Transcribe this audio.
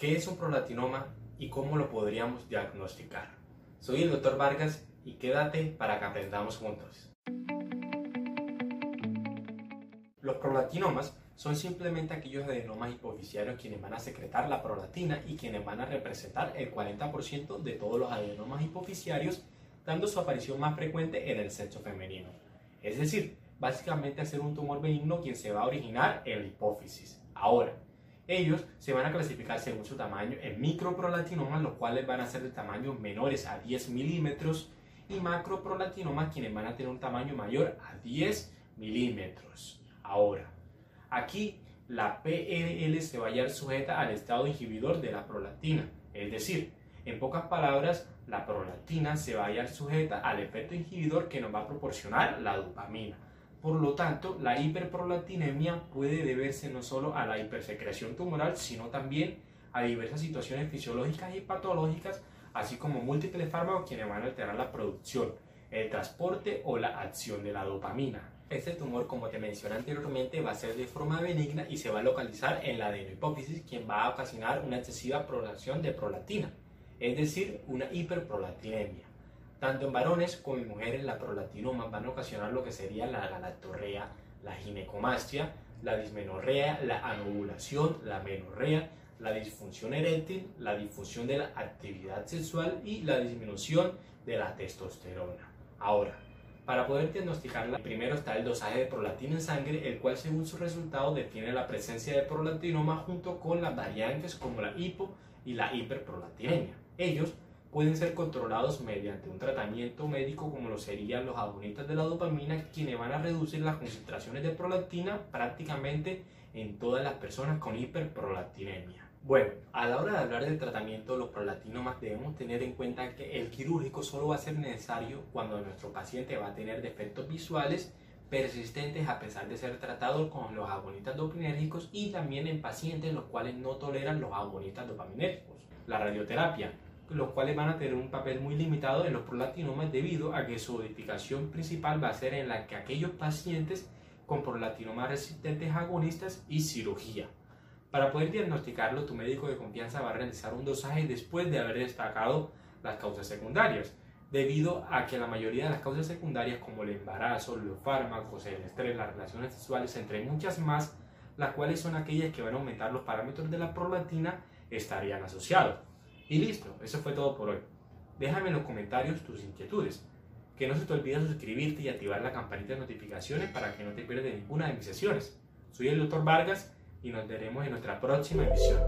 ¿Qué es un prolatinoma y cómo lo podríamos diagnosticar? Soy el Dr. Vargas y quédate para que aprendamos juntos. Los prolatinomas son simplemente aquellos adenomas hipoficiarios quienes van a secretar la prolatina y quienes van a representar el 40% de todos los adenomas hipoficiarios, dando su aparición más frecuente en el sexo femenino. Es decir, básicamente hacer un tumor benigno quien se va a originar en la hipófisis. Ahora, ellos se van a clasificar según su tamaño en microprolatinomas, los cuales van a ser de tamaño menores a 10 milímetros, y macroprolatinomas, quienes van a tener un tamaño mayor a 10 milímetros. Ahora, aquí la PNL se va a hallar sujeta al estado inhibidor de la prolactina, es decir, en pocas palabras, la prolactina se va a hallar sujeta al efecto inhibidor que nos va a proporcionar la dopamina. Por lo tanto, la hiperprolactinemia puede deberse no solo a la hipersecreción tumoral, sino también a diversas situaciones fisiológicas y patológicas, así como múltiples fármacos quienes van a alterar la producción, el transporte o la acción de la dopamina. Este tumor, como te mencioné anteriormente, va a ser de forma benigna y se va a localizar en la adenohipófisis, quien va a ocasionar una excesiva producción de prolactina, es decir, una hiperprolactinemia. Tanto en varones como en mujeres, la prolatinoma van a ocasionar lo que sería la galactorrea, la ginecomastia, la dismenorrea, la anovulación, la menorrea, la disfunción eréctil, la disfunción de la actividad sexual y la disminución de la testosterona. Ahora, para poder diagnosticarla, primero está el dosaje de prolatina en sangre, el cual según su resultado define la presencia de prolatinoma junto con las variantes como la hipo y la hiperprolatinemia. Ellos pueden ser controlados mediante un tratamiento médico como lo serían los agonistas de la dopamina, quienes van a reducir las concentraciones de prolactina prácticamente en todas las personas con hiperprolactinemia. Bueno, a la hora de hablar del tratamiento de los prolactinomas debemos tener en cuenta que el quirúrgico solo va a ser necesario cuando nuestro paciente va a tener defectos visuales persistentes a pesar de ser tratado con los agonistas dopaminérgicos y también en pacientes los cuales no toleran los agonistas dopaminérgicos. La radioterapia los cuales van a tener un papel muy limitado en los prolaktinomas debido a que su modificación principal va a ser en la que aquellos pacientes con prolaktinomas resistentes agonistas y cirugía. Para poder diagnosticarlo, tu médico de confianza va a realizar un dosaje después de haber destacado las causas secundarias, debido a que la mayoría de las causas secundarias como el embarazo, los fármacos, el estrés, las relaciones sexuales, entre muchas más, las cuales son aquellas que van a aumentar los parámetros de la prolactina, estarían asociados. Y listo, eso fue todo por hoy. Déjame en los comentarios tus inquietudes. Que no se te olvide suscribirte y activar la campanita de notificaciones para que no te pierdas ninguna de mis sesiones. Soy el doctor Vargas y nos veremos en nuestra próxima emisión.